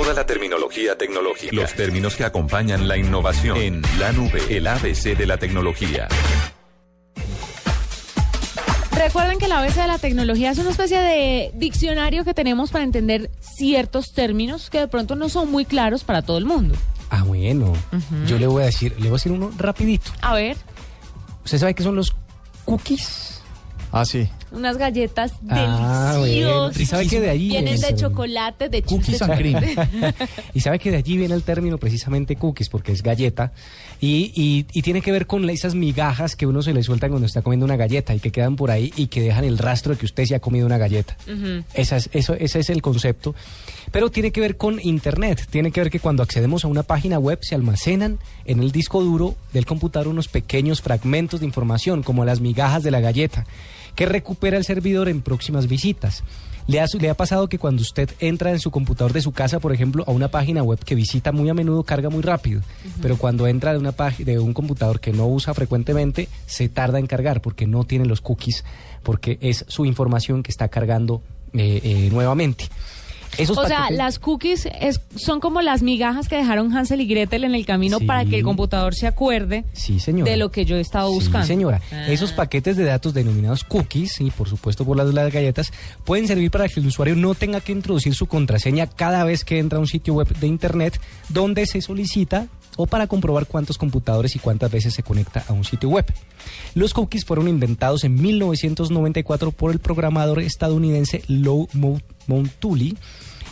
Toda la terminología tecnológica. Los términos que acompañan la innovación. En la nube, el ABC de la tecnología. Recuerden que el ABC de la tecnología es una especie de diccionario que tenemos para entender ciertos términos que de pronto no son muy claros para todo el mundo. Ah, bueno. Yo le voy a decir, le voy a decir uno rapidito. A ver, ¿Usted sabe qué son los cookies? Ah, sí. unas galletas Ah, ¿Y sabe que de ahí Vienen viene de chocolate, de Cookies and cream. y sabe que de allí viene el término precisamente cookies, porque es galleta, y, y- y tiene que ver con esas migajas que uno se le sueltan cuando está comiendo una galleta y que quedan por ahí y que dejan el rastro de que usted se ha comido una galleta. Esa es- eso, ese es el concepto. Pero tiene que ver con Internet, tiene que ver que cuando accedemos a una página web se almacenan en el disco duro del computador unos pequeños fragmentos de información, como las migajas de la galleta, que recupera el servidor en próximas visitas. ¿Le ha, ¿Le ha pasado que cuando usted entra en su computador de su casa, por ejemplo, a una página web que visita muy a menudo, carga muy rápido? Pero cuando entra de, una página, de un computador que no usa frecuentemente, se tarda en cargar porque no tiene los cookies, porque es su información que está cargando eh, eh, nuevamente. Esos O sea, paquetes- las cookies es- son como las migajas que dejaron Hansel y Gretel en el camino Sí. para que el computador se acuerde Sí, de lo que yo he estado Sí, buscando. señora. Ah. Esos paquetes de datos denominados cookies, y por supuesto por las, las galletas, pueden servir para que el usuario no tenga que introducir su contraseña cada vez que entra a un sitio web de Internet donde se solicita o para comprobar cuántos computadores y cuántas veces se conecta a un sitio web. Los cookies fueron inventados en 1994 por el programador estadounidense Lou Montuli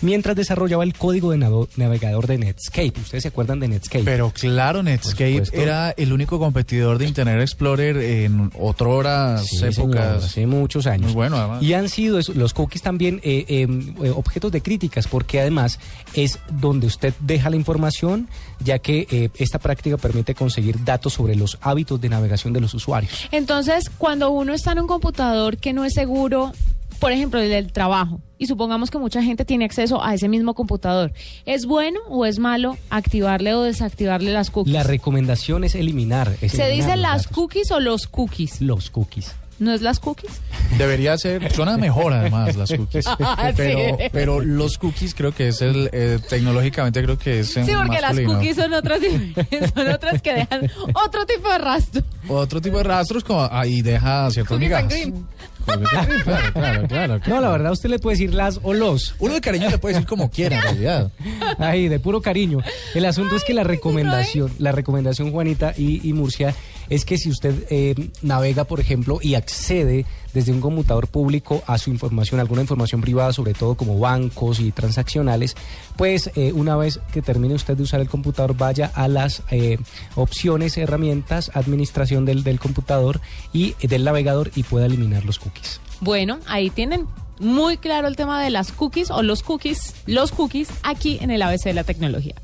mientras desarrollaba el código de navegador de Netscape. ¿Ustedes se acuerdan de Netscape? Pero claro, Netscape era el único competidor de Internet Explorer en otras Sí, señor, épocas. hace muchos años. Muy bueno, además. Y han sido eso- los cookies también eh, eh, eh, objetos de críticas, porque además es donde usted deja la información, ya que eh, esta práctica permite conseguir datos sobre los hábitos de navegación de los usuarios. Entonces, cuando uno está en un computador que no es seguro, por ejemplo, el del trabajo, y supongamos que mucha gente tiene acceso a ese mismo computador, ¿es bueno o es malo activarle o desactivarle las cookies? La recomendación es eliminar. es ¿Se eliminar dice las datos. cookies o los cookies? Los cookies. ¿No es las cookies? Debería ser, suena mejor además las cookies. Ah, pero, sí. pero los cookies creo que es el, eh, tecnológicamente creo que es Sí, porque las cookies son otras, son otras que dejan otro tipo de rastro. Otro tipo de rastros como ahí deja and cream, claro, claro, claro. No, la verdad, usted le puede decir las o los. Uno de cariño le puede decir como quiera en realidad. Ay, de puro cariño. El asunto es que la recomendación, la recomendación, Juanita y, y Murcia, es que si usted eh, navega, por ejemplo, y accede desde un computador público a su información, alguna información privada, sobre todo como bancos y transaccionales, pues eh, una vez que termine usted de usar el computador, vaya a las eh, opciones, herramientas, administración del, del computador y del navegador y pueda eliminar los cookies. Bueno, ahí tienen muy claro el tema de las cookies o los cookies, los cookies aquí en el ABC de la tecnología.